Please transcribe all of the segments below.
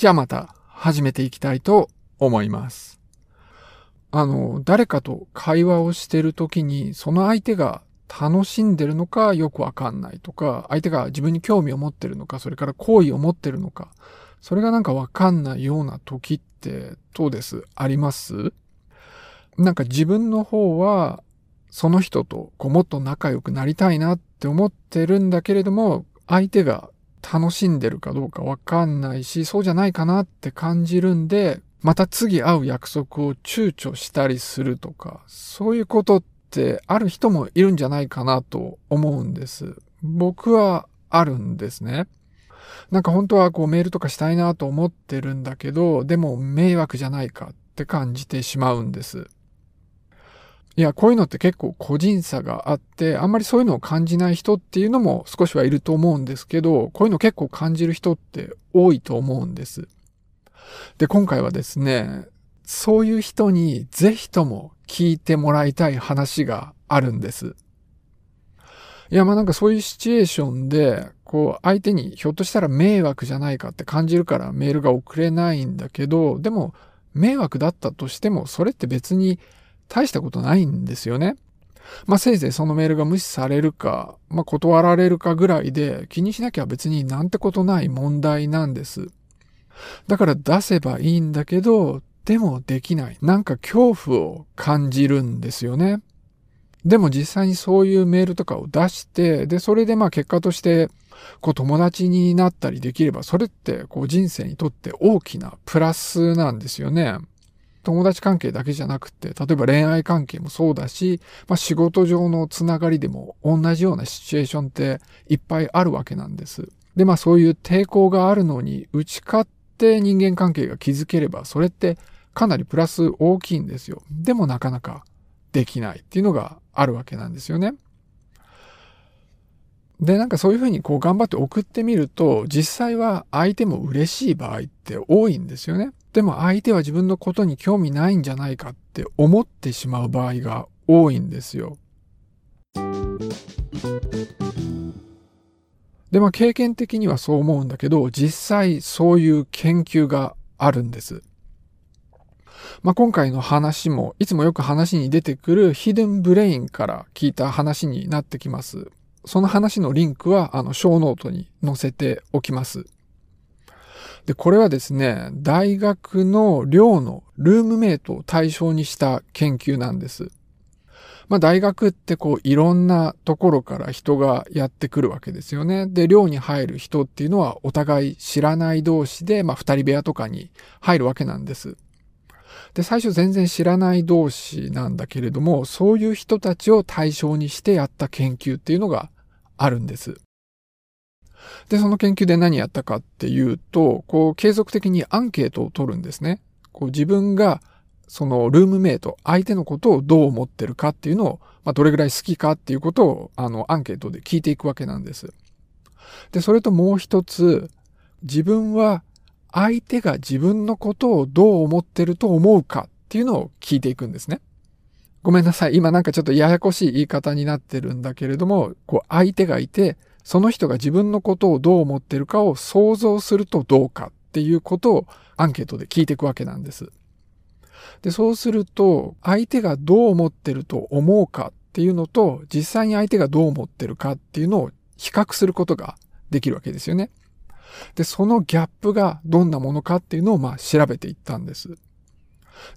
じゃあまた始めていきたいと思います。あの、誰かと会話をしてるときに、その相手が楽しんでるのかよくわかんないとか、相手が自分に興味を持ってるのか、それから好意を持ってるのか、それがなんかわかんないような時ってどうです？あります？なんか自分の方は、その人とこうもっと仲良くなりたいなって思ってるんだけれども、相手が楽しんでるかどうかわかんないし、そうじゃないかなって感じるんで、また次会う約束を躊躇したりするとか、そういうことってある人もいるんじゃないかなと思うんです。僕はあるんですね。なんか本当はこうメールとかしたいなと思ってるんだけど、でも迷惑じゃないかって感じてしまうんです。いや、こういうのって結構個人差があって、あんまりそういうのを感じない人っていうのも少しはいると思うんですけど、こういうの結構感じる人って多いと思うんです。で、今回はですね、そういう人にぜひとも聞いてもらいたい話があるんです。いや、まあなんかそういうシチュエーションで、こう相手にひょっとしたら迷惑じゃないかって感じるからメールが送れないんだけど、でも迷惑だったとしてもそれって別に大したことないんですよね。まあせいぜいそのメールが無視されるか、まあ断られるかぐらいで気にしなきゃ別になんてことない問題なんです。だから出せばいいんだけど、でもできない。なんか恐怖を感じるんですよね。でも実際にそういうメールとかを出して、で、それでまあ結果として、こう友達になったりできれば、それってこう人生にとって大きなプラスなんですよね。友達関係だけじゃなくて、例えば恋愛関係もそうだし、まあ仕事上のつながりでも同じようなシチュエーションっていっぱいあるわけなんです。で、まあそういう抵抗があるのに打ち勝って人間関係が築ければ、それってかなりプラス大きいんですよ。でもなかなかできないっていうのがあるわけなんですよね。で、なんかそういうふうにこう頑張って送ってみると、実際は相手も嬉しい場合って多いんですよね。でも相手は自分のことに興味ないんじゃないかって思ってしまう場合が多いんですよ。で、まあ経験的にはそう思うんだけど、実際そういう研究があるんです。まあ、今回の話も、いつもよく話に出てくる Hidden Brain から聞いた話になってきます。その話のリンクは、あの、ショーノートに載せておきます。で、これはですね、大学の寮のルームメイトを対象にした研究なんです。まあ大学ってこういろんなところから人がやってくるわけですよね。で、寮に入る人っていうのはお互い知らない同士で、まあ二人部屋とかに入るわけなんです。で、最初全然知らない同士なんだけれども、そういう人たちを対象にしてやった研究っていうのがあるんです。で、その研究で何やったかっていうと、こう、継続的にアンケートを取るんですね。こう、自分が、その、ルームメイト、相手のことをどう思ってるかっていうのを、まあ、どれぐらい好きかっていうことを、あの、アンケートで聞いていくわけなんです。で、それともう一つ、自分は相手が自分のことをどう思ってると思うかっていうのを聞いていくんですね。ごめんなさい。今なんかちょっとややこしい言い方になってるんだけれども、こう相手がいて、その人が自分のことをどう思ってるかを想像するとどうかっていうことをアンケートで聞いていくわけなんです。で、そうすると、相手がどう思ってると思うかっていうのと、実際に相手がどう思ってるかっていうのを比較することができるわけですよね。で、そのギャップがどんなものかっていうのをまあ調べていったんです。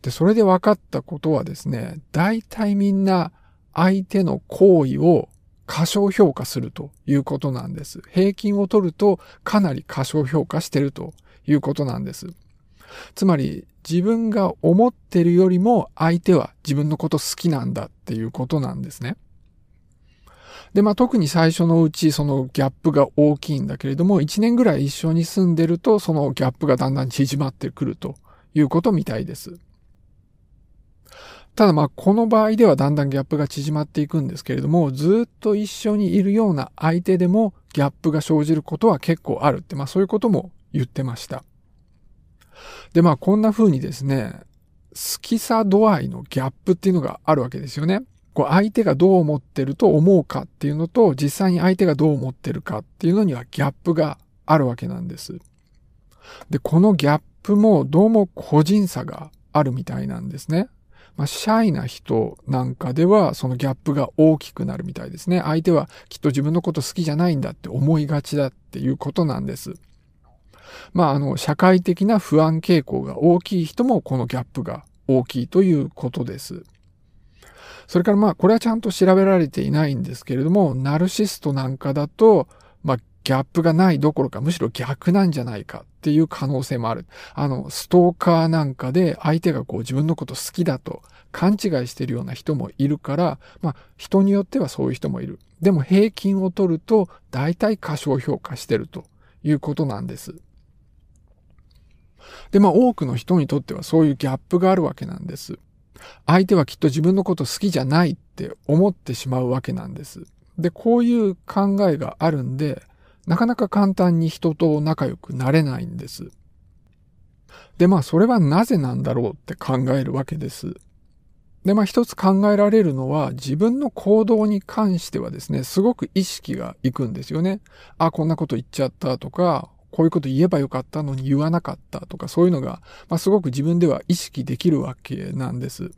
で、それで分かったことはですね、大体みんな相手の行為を過小評価するということなんです。平均を取るとかなり過小評価してるということなんです。つまり自分が思ってるよりも相手は自分のこと好きなんだっていうことなんですね。で、まあ特に最初のうちそのギャップが大きいんだけれども、1年ぐらい一緒に住んでると、そのギャップがだんだん縮まってくるということみたいです。ただまあこの場合ではだんだんギャップが縮まっていくんですけれども、ずっと一緒にいるような相手でもギャップが生じることは結構あるって、まあそういうことも言ってました。でまあこんな風にですね、好きさ度合いのギャップっていうのがあるわけですよね。こう相手がどう思ってると思うかっていうのと、実際に相手がどう思ってるかっていうのにはギャップがあるわけなんです。で、このギャップもどうも個人差があるみたいなんですね。まあ、シャイな人なんかではそのギャップが大きくなるみたいですね。相手はきっと自分のこと好きじゃないんだって思いがちだっていうことなんです。まあ、あの、社会的な不安傾向が大きい人もこのギャップが大きいということです。それからまあ、これはちゃんと調べられていないんですけれども、ナルシストなんかだと、まあ、ギャップがないどころか、むしろ逆なんじゃないかっていう可能性もある。あの、ストーカーなんかで相手がこう自分のこと好きだと勘違いしてるような人もいるから、まあ、人によってはそういう人もいる。でも平均を取ると、大体過小評価してるということなんです。で、まあ多くの人にとってはそういうギャップがあるわけなんです。相手はきっと自分のこと好きじゃないって思ってしまうわけなんです。で、こういう考えがあるんで、なかなか簡単に人と仲良くなれないんです。で、まあそれはなぜなんだろうって考えるわけです。で、まあ一つ考えられるのは自分の行動に関してはですね、すごく意識がいくんですよね。あ、こんなこと言っちゃったとか、こういうこと言えばよかったのに言わなかったとかそういうのが、まあ、すごく自分では意識できるわけなんです。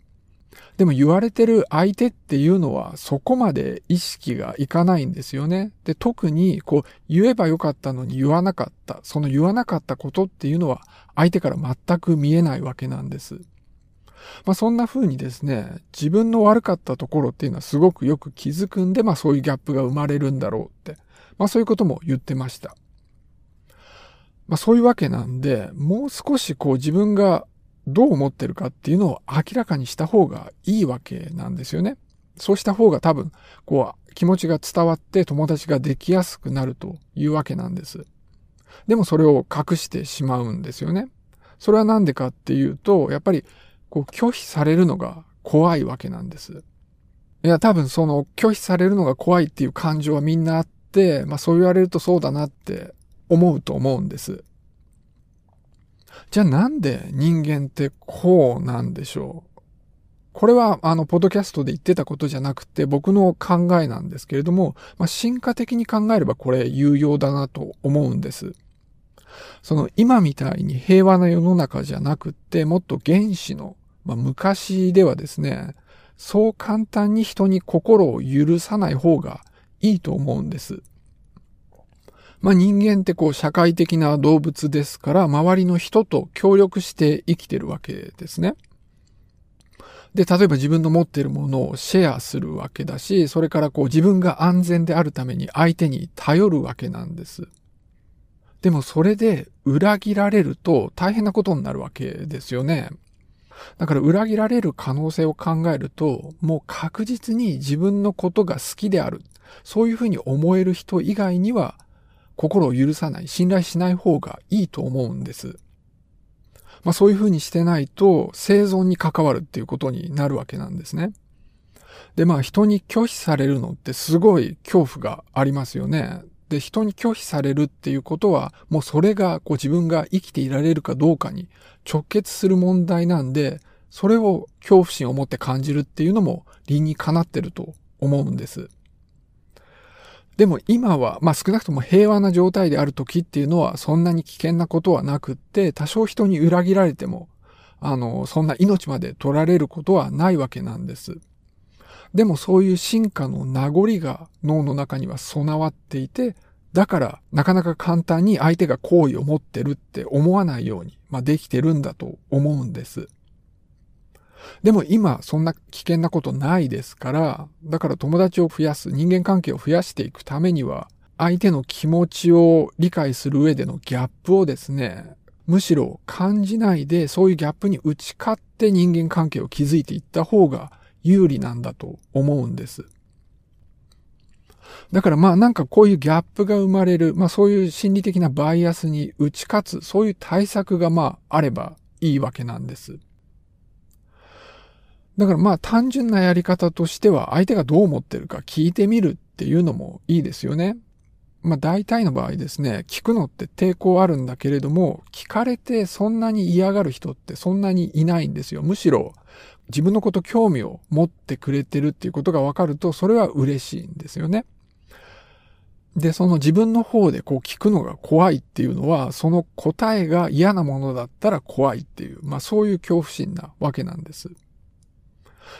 でも言われてる相手っていうのはそこまで意識がいかないんですよね。で、特にこう言えばよかったのに言わなかった。その言わなかったことっていうのは相手から全く見えないわけなんです。まあそんな風にですね、自分の悪かったところっていうのはすごくよく気づくんで、まあそういうギャップが生まれるんだろうって。まあそういうことも言ってました。まあそういうわけなんで、もう少しこう自分がどう思ってるかっていうのを明らかにした方がいいわけなんですよね。そうした方が多分、こう気持ちが伝わって友達ができやすくなるというわけなんです。でもそれを隠してしまうんですよね。それはなんでかっていうと、やっぱりこう拒否されるのが怖いわけなんです。いや、多分その拒否されるのが怖いっていう感情はみんなあって、まあそう言われるとそうだなって思うと思うんです。じゃあなんで人間ってこうなんでしょう？これは、あの、ポドキャストで言ってたことじゃなくて、僕の考えなんですけれども、まあ、進化的に考えればこれ有用だなと思うんです。その、今みたいに平和な世の中じゃなくって、もっと原始の、まあ、昔ではですね、そう簡単に人に心を許さない方がいいと思うんです。まあ人間ってこう社会的な動物ですから、周りの人と協力して生きてるわけですね。で、例えば自分の持っているものをシェアするわけだし、それからこう自分が安全であるために相手に頼るわけなんです。でもそれで裏切られると大変なことになるわけですよね。だから裏切られる可能性を考えると、もう確実に自分のことが好きである。そういうふうに思える人以外には心を許さない、信頼しない方がいいと思うんです。まあそういうふうにしてないと生存に関わるっていうことになるわけなんですね。で、まあ人に拒否されるのってすごい恐怖がありますよね。で、人に拒否されるっていうことは、もうそれがこう自分が生きていられるかどうかに直結する問題なんで、それを恐怖心を持って感じるっていうのも理にかなってると思うんです。でも今は、まあ少なくとも平和な状態である時っていうのはそんなに危険なことはなくって、多少人に裏切られても、あの、そんな命まで取られることはないわけなんです。でもそういう進化の名残が脳の中には備わっていて、だからなかなか簡単に相手が好意を持ってるって思わないように、まあ、できてるんだと思うんです。でも今そんな危険なことないですから、だから友達を増やす、人間関係を増やしていくためには、相手の気持ちを理解する上でのギャップをですね、むしろ感じないでそういうギャップに打ち勝って人間関係を築いていった方が有利なんだと思うんです。だからまあなんかこういうギャップが生まれる、まあそういう心理的なバイアスに打ち勝つ、そういう対策がまああればいいわけなんです。だからまあ単純なやり方としては相手がどう思ってるか聞いてみるっていうのもいいですよね。まあ大体の場合ですね、聞くのって抵抗あるんだけれども、聞かれてそんなに嫌がる人ってそんなにいないんですよ。むしろ自分のこと興味を持ってくれてるっていうことがわかると、それは嬉しいんですよね。で、その自分の方でこう聞くのが怖いっていうのは、その答えが嫌なものだったら怖いっていう、まあそういう恐怖心なわけなんです。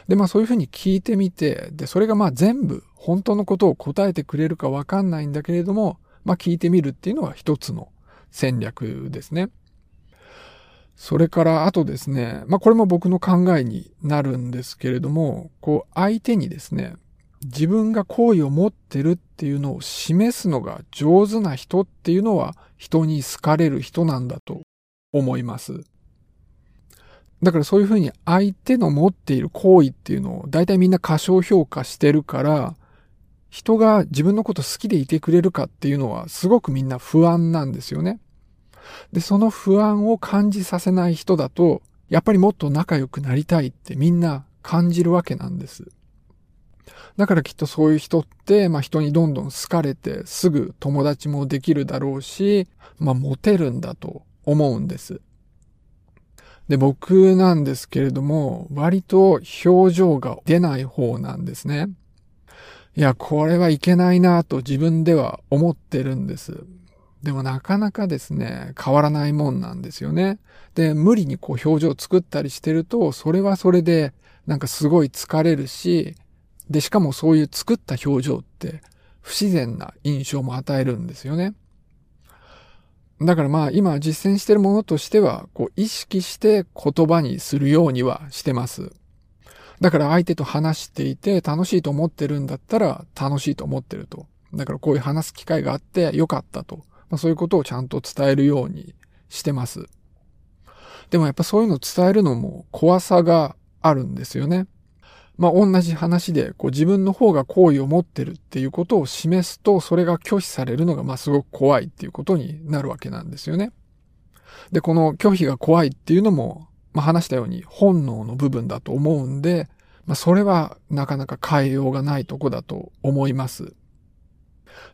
で、まあそういうふうに聞いてみて、で、それがまあ全部本当のことを答えてくれるかわかんないんだけれども、まあ聞いてみるっていうのは一つの戦略ですね。それからあとですね、まあこれも僕の考えになるんですけれども、こう相手にですね、自分が好意を持ってるっていうのを示すのが上手な人っていうのは人に好かれる人なんだと思います。だからそういうふうに相手の持っている行為っていうのを大体みんな過小評価してるから、人が自分のこと好きでいてくれるかっていうのはすごくみんな不安なんですよね。で、その不安を感じさせない人だと、やっぱりもっと仲良くなりたいってみんな感じるわけなんです。だからきっとそういう人って、まあ人にどんどん好かれてすぐ友達もできるだろうし、まあモテるんだと思うんです。で、僕なんですけれども、割と表情が出ない方なんですね。いや、これはいけないなと自分では思ってるんです。でもなかなかですね、変わらないもんなんですよね。で、無理にこう表情を作ったりしてると、それはそれでなんかすごい疲れるし、で、しかもそういう作った表情って不自然な印象も与えるんですよね。だからまあ今実践してるものとしては、こう意識して言葉にするようにはしてます。だから相手と話していて楽しいと思ってるんだったら楽しいと思ってると。だからこういう話す機会があってよかったと。まあ、そういうことをちゃんと伝えるようにしてます。でもやっぱそういうのを伝えるのも怖さがあるんですよね。まあ、同じ話で、こう自分の方が好意を持ってるっていうことを示すと、それが拒否されるのが、まあ、すごく怖いっていうことになるわけなんですよね。で、この拒否が怖いっていうのも、まあ、話したように本能の部分だと思うんで、まあ、それはなかなか変えようがないとこだと思います。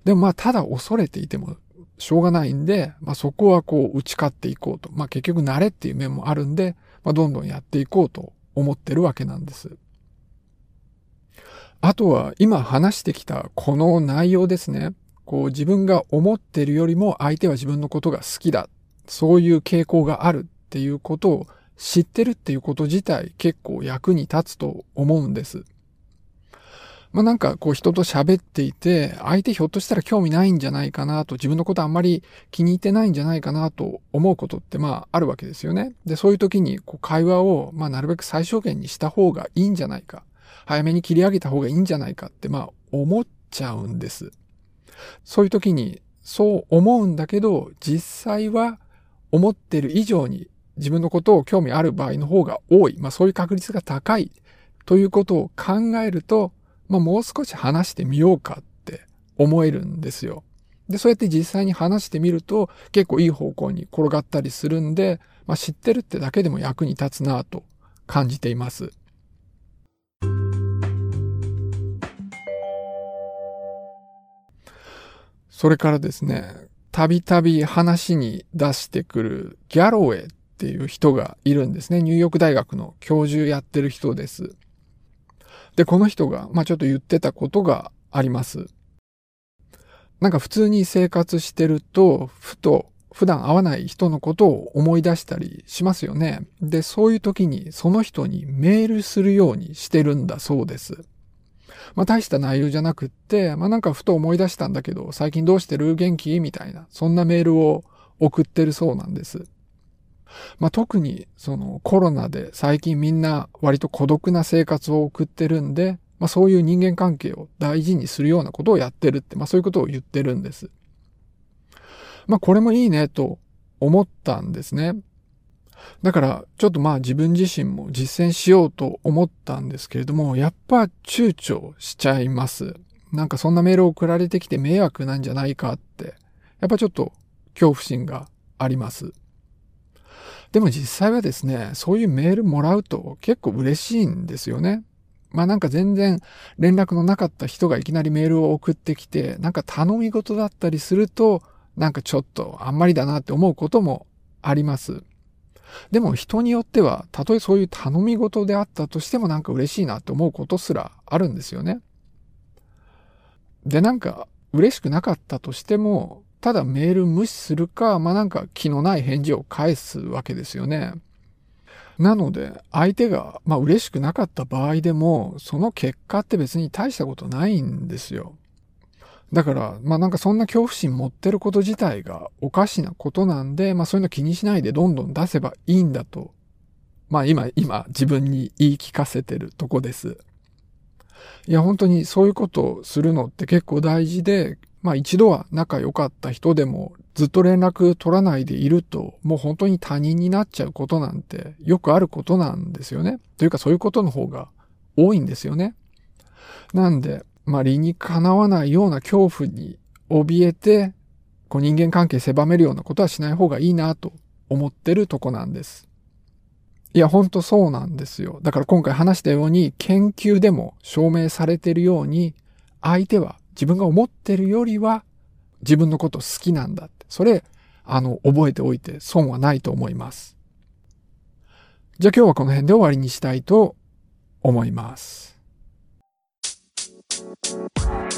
でもまあ、ただ恐れていてもしょうがないんで、まあ、そこはこう打ち勝っていこうと。まあ、結局慣れっていう面もあるんで、まあ、どんどんやっていこうと思ってるわけなんです。あとは今話してきたこの内容ですね。こう自分が思ってるよりも相手は自分のことが好きだ。そういう傾向があるっていうことを知ってるっていうこと自体結構役に立つと思うんです。まあなんかこう人と喋っていて、相手ひょっとしたら興味ないんじゃないかなと、自分のことあんまり気に入ってないんじゃないかなと思うことってまああるわけですよね。で、そういう時にこう会話をまあなるべく最小限にした方がいいんじゃないか。早めに切り上げた方がいいんじゃないかって、まあ思っちゃうんです。そういう時にそう思うんだけど、実際は思ってる以上に自分のことを興味ある場合の方が多い。まあそういう確率が高いということを考えると、まあもう少し話してみようかって思えるんですよ。で、そうやって実際に話してみると結構いい方向に転がったりするんで、まあ知ってるってだけでも役に立つなと感じています。それからですね、たびたび話に出してくるギャロウェイっていう人がいるんですね。ニューヨーク大学の教授やってる人です。で、この人が、まあちょっと言ってたことがあります。なんか普通に生活してると、ふと普段会わない人のことを思い出したりしますよね。で、そういう時にその人にメールするようにしてるんだそうです。まあ大した内容じゃなくって、まあなんかふと思い出したんだけど、最近どうしてる？元気？みたいな、そんなメールを送ってるそうなんです。まあ特にそのコロナで最近みんな割と孤独な生活を送ってるんで、まあそういう人間関係を大事にするようなことをやってるって、まあそういうことを言ってるんです。まあこれもいいねと思ったんですね。だから、ちょっとまあ自分自身も実践しようと思ったんですけれども、やっぱ躊躇しちゃいます。なんかそんなメールを送られてきて迷惑なんじゃないかって、やっぱちょっと恐怖心があります。でも実際はですね、そういうメールもらうと結構嬉しいんですよね。まあなんか全然連絡のなかった人がいきなりメールを送ってきて、なんか頼み事だったりすると、なんかちょっとあんまりだなって思うこともあります。でも人によっては、たとえそういう頼み事であったとしてもなんか嬉しいなって思うことすらあるんですよね。で、なんか、嬉しくなかったとしても、ただメール無視するか、まあなんか気のない返事を返すわけですよね。なので、相手が、まあ嬉しくなかった場合でも、その結果って別に大したことないんですよ。だから、まあなんかそんな恐怖心持ってること自体がおかしなことなんで、まあそういうの気にしないでどんどん出せばいいんだと。まあ今、今自分に言い聞かせてるとこです。いや本当にそういうことをするのって結構大事で、まあ一度は仲良かった人でもずっと連絡取らないでいると、もう本当に他人になっちゃうことなんてよくあることなんですよね。というかそういうことの方が多いんですよね。なんで、まあ理にかなわないような恐怖に怯えて、こう人間関係狭めるようなことはしない方がいいなと思ってるとこなんです。いや、ほんとそうなんですよ。だから今回話したように、研究でも証明されてるように、相手は自分が思ってるよりは自分のこと好きなんだって。それ、あの、覚えておいて損はないと思います。じゃあ今日はこの辺で終わりにしたいと思います。Bye.